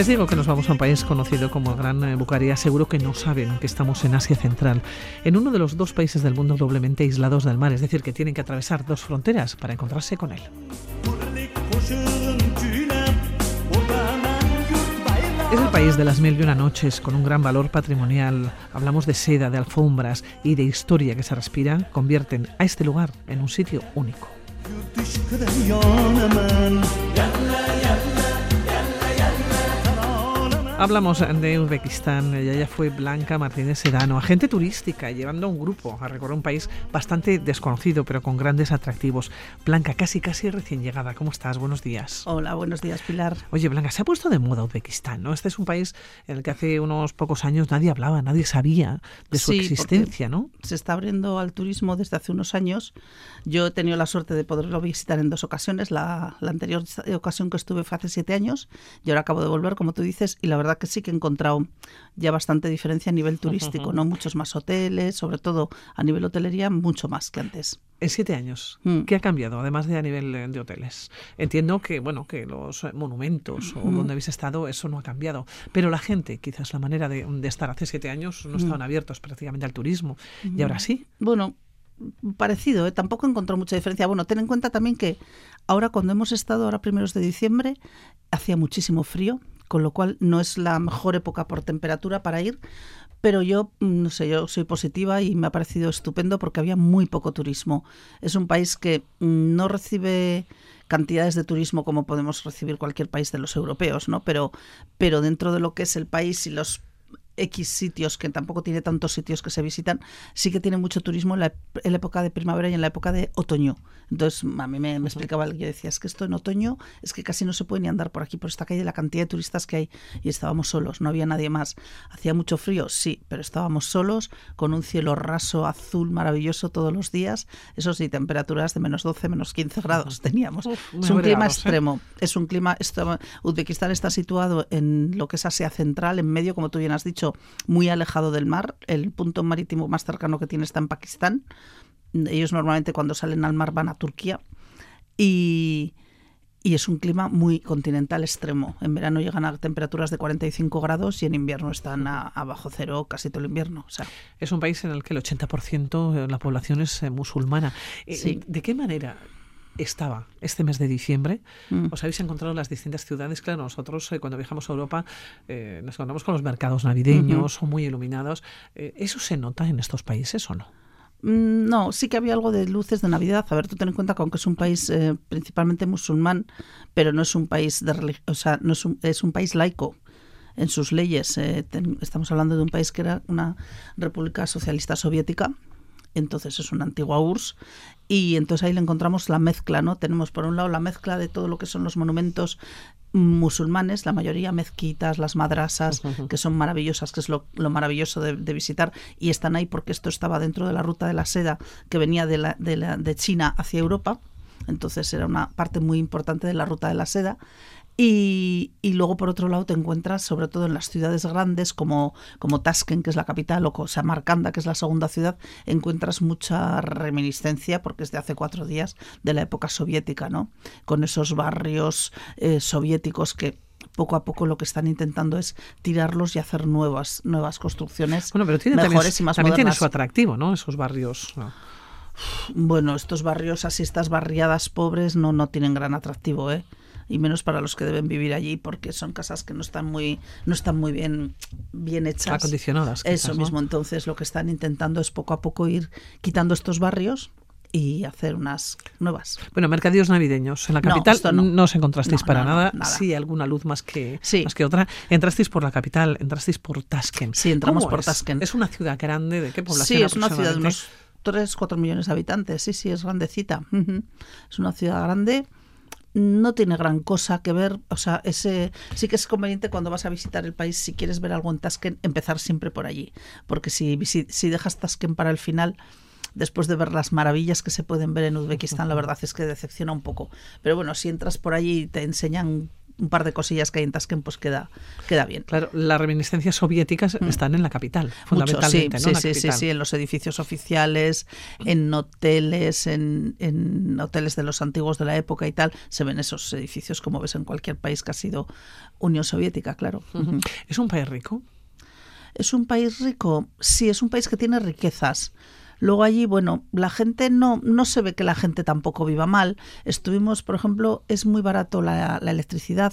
Les digo que nos vamos a un país conocido como Gran eh, Bucaría, seguro que no saben que estamos en Asia Central, en uno de los dos países del mundo doblemente aislados del mar, es decir, que tienen que atravesar dos fronteras para encontrarse con él. Es el país de las mil y una noches, con un gran valor patrimonial. Hablamos de seda, de alfombras y de historia que se respira, convierten a este lugar en un sitio único. Hablamos de Uzbekistán, ella fue Blanca Martínez Sedano, agente turística, llevando a un grupo a recorrer un país bastante desconocido, pero con grandes atractivos. Blanca, casi casi recién llegada, ¿cómo estás? Buenos días. Hola, buenos días, Pilar. Oye, Blanca, se ha puesto de moda Uzbekistán, ¿no? Este es un país en el que hace unos pocos años nadie hablaba, nadie sabía de su existencia, ¿no? Se está abriendo al turismo desde hace unos años. Yo he tenido la suerte de poderlo visitar en dos ocasiones. La, la anterior ocasión que estuve fue hace siete años y ahora acabo de volver, como tú dices, y la verdad que sí que he encontrado ya bastante diferencia a nivel turístico, ¿no? Muchos más hoteles, sobre todo a nivel hotelería, mucho más que antes. En siete años, mm. ¿qué ha cambiado, además de a nivel de hoteles? Entiendo que, bueno, que los monumentos o donde habéis estado, eso no ha cambiado. Pero la gente, quizás la manera de, estar hace siete años, no estaban abiertos prácticamente al turismo. ¿Y ahora sí? Bueno, parecido, ¿eh? tampoco encontró mucha diferencia. Bueno, ten en cuenta también que ahora cuando hemos estado, ahora primeros de diciembre, hacía muchísimo frío, con lo cual no es la mejor época por temperatura para ir, pero yo, mm, no sé, yo soy positiva y me ha parecido estupendo porque había muy poco turismo. Es un país que mm, no recibe cantidades de turismo como podemos recibir cualquier país de los europeos, ¿no? Pero, pero dentro de lo que es el país y los X sitios, que tampoco tiene tantos sitios que se visitan, sí que tiene mucho turismo en la, época de primavera y en la época de otoño. Entonces, a mí me, explicaba alguien, decía, es que esto en otoño es que casi no se puede ni andar por aquí, por esta calle, la cantidad de turistas que hay. Y estábamos solos, no había nadie más. ¿Hacía mucho frío? Sí, pero estábamos solos, con un cielo raso, azul, maravilloso todos los días. Eso sí, temperaturas de menos 12, menos 15 grados teníamos. es un clima ¿eh? extremo. Es un clima... Esto, Uzbekistán está situado en lo que es Asia Central, en medio, como tú bien has dicho, muy alejado del mar. El punto marítimo más cercano que tiene está en Pakistán. Ellos normalmente cuando salen al mar van a Turquía. Y, es un clima muy continental extremo. En verano llegan a temperaturas de 45 grados y en invierno están a, bajo cero casi todo el invierno. O sea, es un país en el que el 80% de la población es eh, musulmana. Eh, ¿De qué manera estaba este mes de diciembre. Mm. Os habéis encontrado en las distintas ciudades. Claro, nosotros eh, cuando viajamos a Europa eh, nos encontramos con los mercados navideños, son muy iluminados. Eh, ¿Eso se nota en estos países o no? Mm, no, sí que había algo de luces de Navidad. A ver, tú ten en cuenta que aunque es un país principalmente musulmán, pero no es un país de o sea, no es un, es un país laico en sus leyes. estamos hablando de un país que era una república socialista soviética entonces es una antigua URSS y entonces ahí le encontramos la mezcla, ¿no? Tenemos por un lado la mezcla de todo lo que son los monumentos musulmanes, la mayoría mezquitas, las madrasas, que son maravillosas, que es lo, maravilloso de, visitar, y están ahí porque esto estaba dentro de la ruta de la seda que venía de, la, de, la, de China hacia Europa, entonces era una parte muy importante de la ruta de la seda. Y, luego, por otro lado, te encuentras, sobre todo en las ciudades grandes como, como Tashkent, que es la capital, o Samarcanda, que es la segunda ciudad, encuentras mucha reminiscencia, porque es de hace cuatro días, de la época soviética, ¿no? Con esos barrios eh, soviéticos que poco a poco lo que están intentando es tirarlos y hacer nuevas nuevas construcciones bueno, pero tiene mejores y más también tiene su atractivo, ¿no? Esos barrios. Bueno, estos barrios así, estas barriadas pobres no, no tienen gran atractivo, ¿eh? Y menos para los que deben vivir allí porque son casas que no están muy no están muy bien bien hechas acondicionadas eso mismo entonces lo que están intentando es poco a poco ir quitando estos barrios y hacer unas nuevas. Bueno, mercadillos navideños. En la capital no, os encontrasteis para nada. Sí, alguna luz más que, más que otra. Entrasteis por la capital, entrasteis por Tashkent. Sí, entramos por Tashkent. Es una ciudad grande, ¿de qué población? Sí, es una ciudad de unos 3, 4 millones de habitantes. Sí, sí, es grandecita. Es una ciudad grande no tiene gran cosa que ver, o sea, ese sí que es conveniente cuando vas a visitar el país, si quieres ver algo en Tashkent, empezar siempre por allí, porque si, si, dejas Tashkent para el final, después de ver las maravillas que se pueden ver en Uzbekistán, la verdad es que decepciona un poco. Pero bueno, si entras por allí y te enseñan un par de cosillas que hay en Tashkent, pues queda, queda bien. Claro, las reminiscencias soviéticas mm. están en la capital, fundamentalmente. sí, sí, sí, sí, en los edificios oficiales, en hoteles, en, en hoteles de los antiguos de la época y tal, se ven esos edificios como ves en cualquier país que ha sido Unión Soviética, claro. ¿Es un país rico? ¿Es un país rico? Sí, es un país que tiene riquezas. Luego allí, bueno, la gente no, no se ve que la gente tampoco viva mal. Estuvimos, por ejemplo, es muy barato la, la electricidad,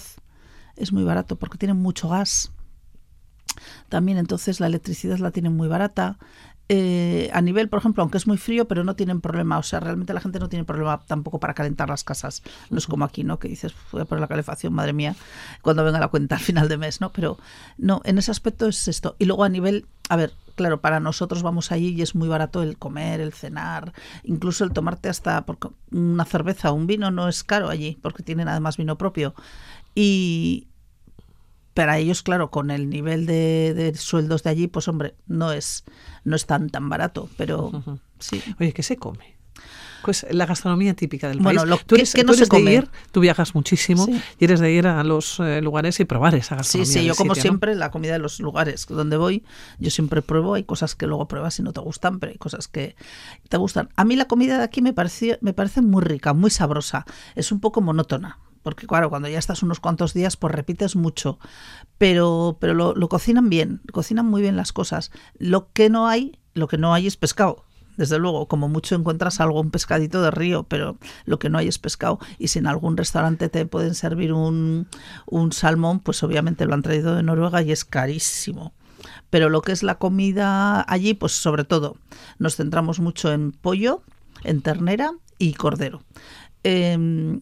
es muy barato porque tienen mucho gas. También entonces la electricidad la tienen muy barata. Eh, a nivel, por ejemplo, aunque es muy frío, pero no tienen problema, o sea, realmente la gente no tiene problema tampoco para calentar las casas. No es como aquí, ¿no? Que dices, voy a poner la calefacción, madre mía, cuando venga la cuenta al final de mes, ¿no? Pero no, en ese aspecto es esto. Y luego a nivel, a ver, claro, para nosotros vamos allí y es muy barato el comer, el cenar, incluso el tomarte hasta una cerveza o un vino no es caro allí, porque tienen además vino propio. Y, para ellos, claro, con el nivel de, sueldos de allí, pues hombre, no es, no es tan, tan barato, pero sí. Oye, ¿qué se come? Pues la gastronomía típica del bueno, país. Lo, tú eres, que no se come? de ir, tú viajas muchísimo y eres de ir a los eh, lugares y probar esa gastronomía. Sí, sí, yo como siempre la comida de los lugares donde voy, yo siempre pruebo, hay cosas que luego pruebas y no te gustan, pero hay cosas que te gustan. A mí la comida de aquí me parece, me parece muy rica, muy sabrosa, es un poco monótona porque claro, cuando ya estás unos cuantos días, pues repites mucho, pero, pero lo, cocinan bien, cocinan muy bien las cosas. Lo que no hay, lo que no hay es pescado. Desde luego, como mucho encuentras algo, un pescadito de río, pero lo que no hay es pescado. Y si en algún restaurante te pueden servir un, un salmón, pues obviamente lo han traído de Noruega y es carísimo pero lo que es la comida allí, pues sobre todo nos centramos mucho en pollo, en ternera y cordero. Em,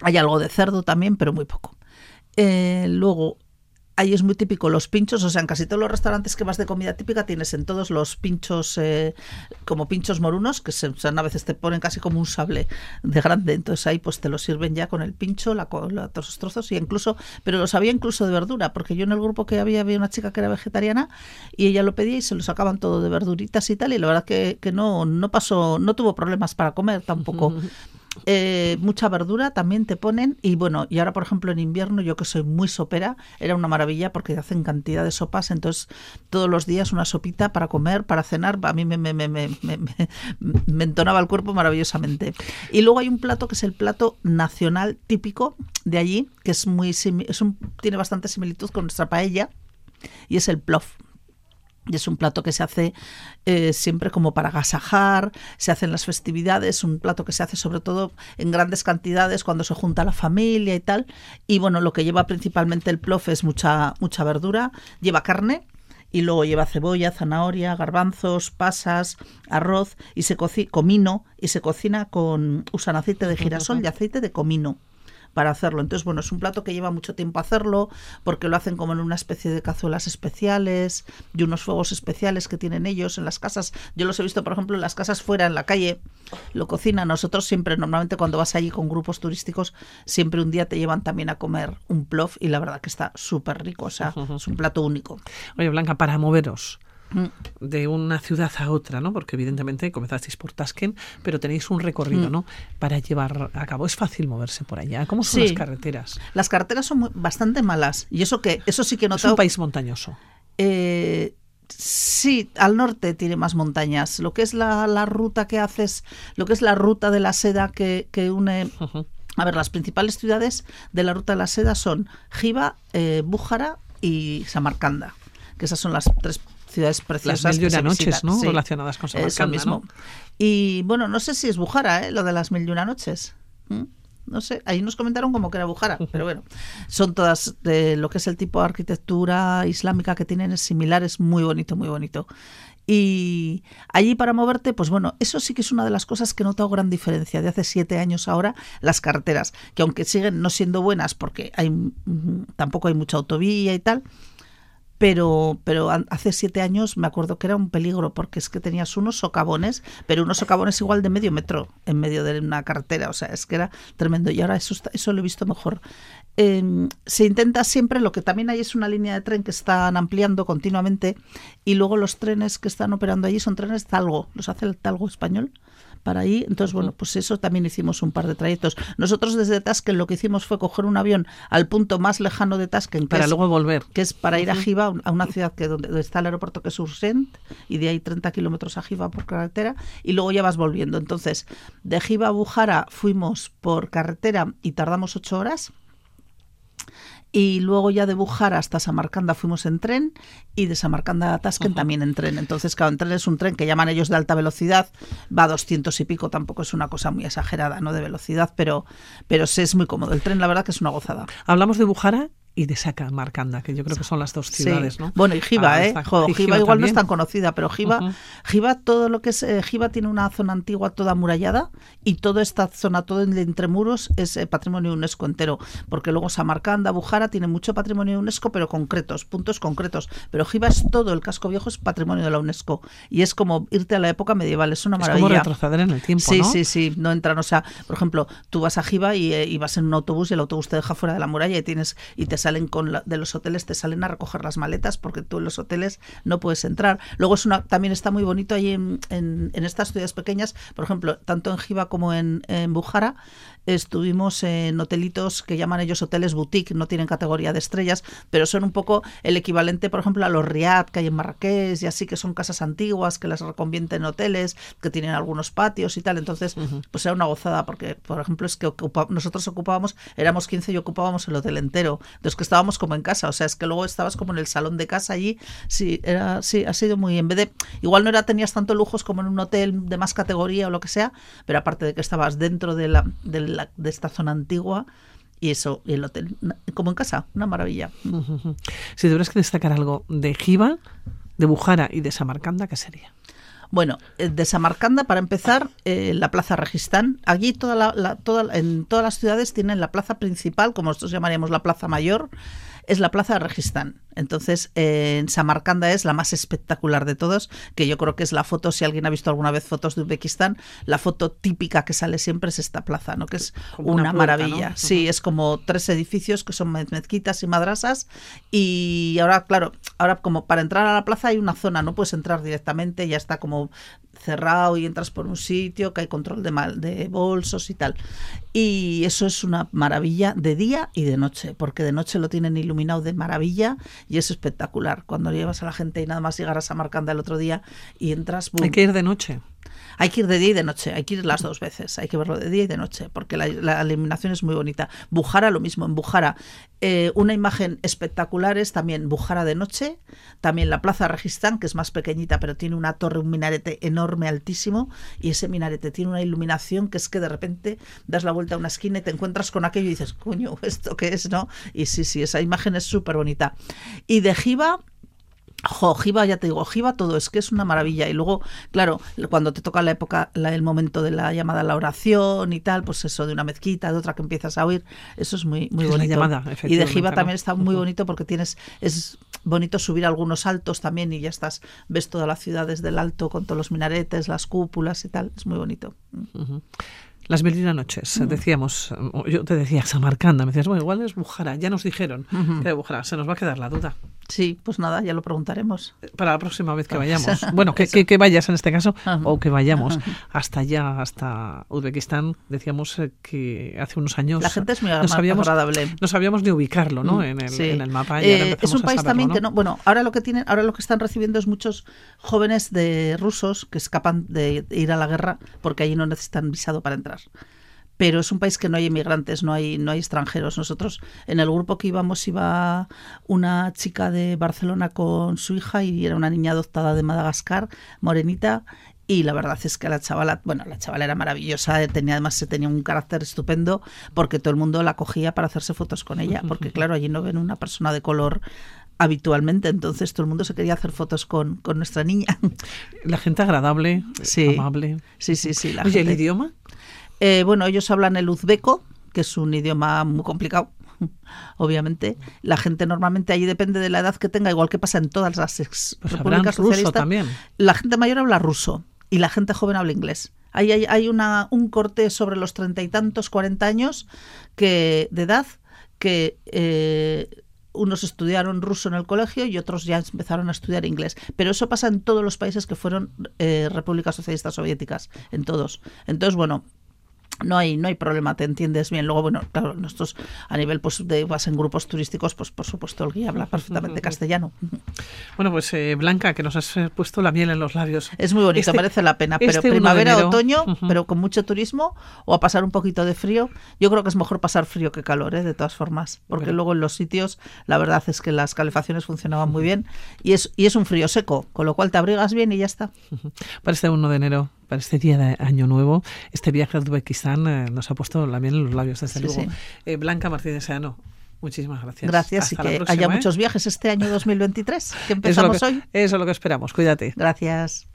hay algo de cerdo también, pero muy poco. Eh, luego, ahí es muy típico los pinchos, o sea, en casi todos los restaurantes que vas de comida típica tienes en todos los pinchos eh, como pinchos morunos, que se, a veces te ponen casi como un sable de grande, entonces ahí pues te lo sirven ya con el pincho, la, la todos trozos y incluso, pero los había incluso de verdura, porque yo en el grupo que había había una chica que era vegetariana y ella lo pedía y se lo sacaban todo de verduritas y tal y la verdad que, que no, no pasó, no tuvo problemas para comer tampoco. Eh, mucha verdura también te ponen y bueno, y ahora por ejemplo en invierno yo que soy muy sopera, era una maravilla porque hacen cantidad de sopas, entonces todos los días una sopita para comer, para cenar, a mí me, me, me, me, me entonaba el cuerpo maravillosamente. Y luego hay un plato que es el plato nacional típico de allí, que es muy es un, tiene bastante similitud con nuestra paella, y es el plof. Y es un plato que se hace eh, siempre como para agasajar, se hace en las festividades, un plato que se hace sobre todo en grandes cantidades cuando se junta la familia y tal. Y bueno, lo que lleva principalmente el plof es mucha, mucha verdura, lleva carne, y luego lleva cebolla, zanahoria, garbanzos, pasas, arroz y se cocina comino y se cocina con usan aceite de girasol y aceite de comino para hacerlo. Entonces, bueno, es un plato que lleva mucho tiempo hacerlo porque lo hacen como en una especie de cazuelas especiales y unos fuegos especiales que tienen ellos en las casas. Yo los he visto, por ejemplo, en las casas fuera, en la calle, lo cocinan. Nosotros siempre, normalmente cuando vas allí con grupos turísticos, siempre un día te llevan también a comer un plof y la verdad que está súper rico, o sea, es un plato único. Oye, Blanca, para moveros. De una ciudad a otra, ¿no? Porque evidentemente comenzasteis por Tasken, pero tenéis un recorrido, mm. ¿no? Para llevar a cabo. Es fácil moverse por allá. ¿Cómo son las carreteras? Las carreteras son bastante malas. Y eso que, eso sí que no Es un país montañoso. Eh, sí, al norte tiene más montañas. Lo que es la, ruta que haces, lo que es la ruta de la seda que, une. A ver, las principales ciudades de la ruta de la seda son Jiva, eh, Bújara y Samarcanda, que esas son las tres ciudades preciosas. Las mil y una noches, ¿no? Relacionadas con Samarcanda, mismo. Y bueno, no sé si es Bujara, ¿eh? lo de las mil y una noches. ¿Mm? No sé, ahí nos comentaron como que era Bujara, pero bueno, son todas de lo que es el tipo de arquitectura islámica que tienen, es similar, es muy bonito, muy bonito. Y allí para moverte, pues bueno, eso sí que es una de las cosas que he notado gran diferencia de hace siete años ahora, las carreteras, que aunque siguen no siendo buenas porque hay, tampoco hay mucha autovía y tal, pero, pero hace siete años me acuerdo que era un peligro porque es que tenías unos socavones, pero unos socavones igual de medio metro en medio de una carretera, o sea, es que era tremendo. Y ahora eso, eso lo he visto mejor. Em, se intenta siempre, lo que también hay es una línea de tren que están ampliando continuamente y luego los trenes que están operando allí son trenes talgo, los hace el talgo español para ahí. Entonces, bueno, pues eso también hicimos un par de trayectos. Nosotros desde Tasken lo que hicimos fue coger un avión al punto más lejano de Tasken. Para luego volver. Que es para ir a Jiva, a una ciudad que donde está el aeropuerto que es Ursent, y de ahí 30 kilómetros a Jiva por carretera, y luego ya vas volviendo. Entonces, de Jiva a Bujara fuimos por carretera y tardamos ocho horas y luego ya de Bujara hasta Samarcanda fuimos en tren y de Samarcanda a Tasken también en tren. Entonces, claro, en tren es un tren que llaman ellos de alta velocidad, va a 200 y pico, tampoco es una cosa muy exagerada, ¿no? De velocidad, pero, pero es muy cómodo. El tren, la verdad, que es una gozada. Hablamos de Bujara y de Samarcanda, que yo creo que son las dos ciudades, ¿no? Bueno, y Giva, ah, ¿eh? Giva igual no es tan conocida, pero Giva, todo lo que es, eh, Giva tiene una zona antigua toda amurallada y toda esta zona, todo entre muros, es eh, patrimonio UNESCO entero, porque luego Samarcanda, Bujara tiene mucho patrimonio UNESCO, pero concretos, puntos concretos, pero Giva es todo, el casco viejo es patrimonio de la UNESCO y es como irte a la época medieval, es una maravilla. Es como retroceder en el tiempo, Sí, sí, sí, no entran, o sea, por ejemplo, tú vas a Giva y, eh, y, vas en un autobús y el autobús te deja fuera de la muralla y tienes y te salen con de los hoteles, te salen a recoger las maletas porque tú en los hoteles no puedes entrar. Luego es una, también está muy bonito ahí en, en, estas ciudades pequeñas, por ejemplo, tanto en Jiva como en, en Bujara, estuvimos en hotelitos que llaman ellos hoteles boutique, no tienen categoría de estrellas, pero son un poco el equivalente, por ejemplo, a los Riad que hay en Marrakech y así, que son casas antiguas que las reconvierten en hoteles, que tienen algunos patios y tal. Entonces, pues era una gozada porque, por ejemplo, es que nosotros ocupábamos, éramos 15 y ocupábamos el hotel entero. Entonces, que estábamos como en casa, o sea, es que luego estabas como en el salón de casa allí. Sí, era, sí, ha sido muy, en vez de, igual no era, tenías tanto lujos como en un hotel de más categoría o lo que sea, pero aparte de que estabas dentro de la, de esta zona antigua, y eso, el hotel, como en casa, una maravilla. Si tuvieras que destacar algo de Jiva, de Bujara y de Samarcanda, ¿qué sería? Bueno, eh, de Samarcanda, para empezar, eh, la Plaza Registán. Allí toda la, toda, en todas las ciudades tienen la plaza principal, como nosotros llamaríamos la Plaza Mayor, es la Plaza de Registán. Entonces, en Samarcanda es la más espectacular de todos, que yo creo que es la foto, si alguien ha visto alguna vez fotos de Uzbekistán, la foto típica que sale siempre es esta plaza, ¿no? Que es una, maravilla. Sí, es como tres edificios que son mezquitas y madrasas y ahora, claro, ahora como para entrar a la plaza hay una zona, no puedes entrar directamente, ya está como cerrado y entras por un sitio, que hay control de, mal, de bolsos y tal. Y eso es una maravilla de día y de noche, porque de noche lo tienen iluminado de maravilla y es espectacular. Cuando llevas a la gente y nada más llegar a Samarcanda el otro día y entras... Hay que ir de noche. Hay que ir de día y de noche, hay que ir las dos veces, hay que verlo de día y de noche, porque la, la iluminación es muy bonita. Bujara lo mismo, en Bujara eh, una imagen espectacular es también Bujara de noche, también la Plaza Registán, que es más pequeñita, pero tiene una torre, un minarete enorme, altísimo, y ese minarete tiene una iluminación que es que de repente das la vuelta a una esquina y te encuentras con aquello y dices, coño, ¿esto qué es? ¿no? Y sí, sí, esa imagen es súper bonita. Y de Jiva, Jo, Jiva, ya te digo, Jiva todo es que es una maravilla. Y luego, claro, cuando te toca la época, el momento de la llamada a la oración y tal, pues eso de una mezquita, de otra que empiezas a oír, eso es muy, muy bonito. llamada, y de Jiva también está muy bonito porque tienes, es bonito subir algunos altos también y ya estás, ves toda la ciudad desde el alto con todos los minaretes, las cúpulas y tal, es muy bonito. Las noches, mm. decíamos, yo te decía Samarcanda, me decías, bueno, igual es Bujara, ya nos dijeron que Bujara, se nos va a quedar la duda. Sí, pues nada, ya lo preguntaremos. Para la próxima vez que vayamos. Bueno, que, que, vayas en este caso, o que vayamos hasta allá, hasta Uzbekistán. Decíamos eh, que hace unos años. La gente es muy no sabíamos, agradable. No sabíamos ni ubicarlo ¿no? Mm, en, el, en el mapa. Eh, es un país también que no. Bueno, ahora lo que tienen, ahora lo que están recibiendo es muchos jóvenes de rusos que escapan de ir a la guerra porque allí no necesitan visado para entrar pero es un país que no hay inmigrantes, no hay, no hay extranjeros. Nosotros en el grupo que íbamos iba una chica de Barcelona con su hija y era una niña adoptada de Madagascar, morenita, y la verdad es que la chavala, bueno, la chavala era maravillosa, tenía además se tenía un carácter estupendo porque todo el mundo la cogía para hacerse fotos con ella, porque claro, allí no ven una persona de color habitualmente, entonces todo el mundo se quería hacer fotos con, con nuestra niña. La gente agradable, amable. Sí, sí, sí. La ¿el idioma? Eh, bueno, ellos hablan el uzbeco, que es un idioma muy complicado, obviamente. La gente normalmente allí depende de la edad que tenga, igual que pasa en todas las ex pues repúblicas ruso también. La gente mayor habla ruso y la gente joven habla inglés. Hay, hay, hay una, un corte sobre los treinta y tantos, cuarenta años que, de edad que eh, unos estudiaron ruso en el colegio y otros ya empezaron a estudiar inglés. Pero eso pasa en todos los países que fueron eh, repúblicas socialistas soviéticas, en todos. Entonces, bueno, no hay no hay problema te entiendes bien. Luego bueno claro nosotros a nivel pues de vas en grupos turísticos pues por supuesto el guía habla perfectamente castellano. Bueno pues eh, Blanca que nos has eh, puesto la miel en los labios. Es muy bonito este merece la pena pero este primavera otoño pero con mucho turismo o a pasar un poquito de frío. Yo creo que es mejor pasar frío que calor ¿eh? de todas formas porque luego en los sitios la verdad es que las calefacciones funcionaban muy bien y es y es un frío seco con lo cual te abrigas bien y ya está. Para este 1 de enero para este día de Año Nuevo, este viaje a Uzbekistán eh, nos ha puesto la miel en los labios, desde luego. Eh, Blanca Martínez Seano, muchísimas gracias. Gracias y que haya ¿eh? muchos viajes este año 2023, que empezamos hoy. Eso es lo que esperamos, cuídate. Gracias.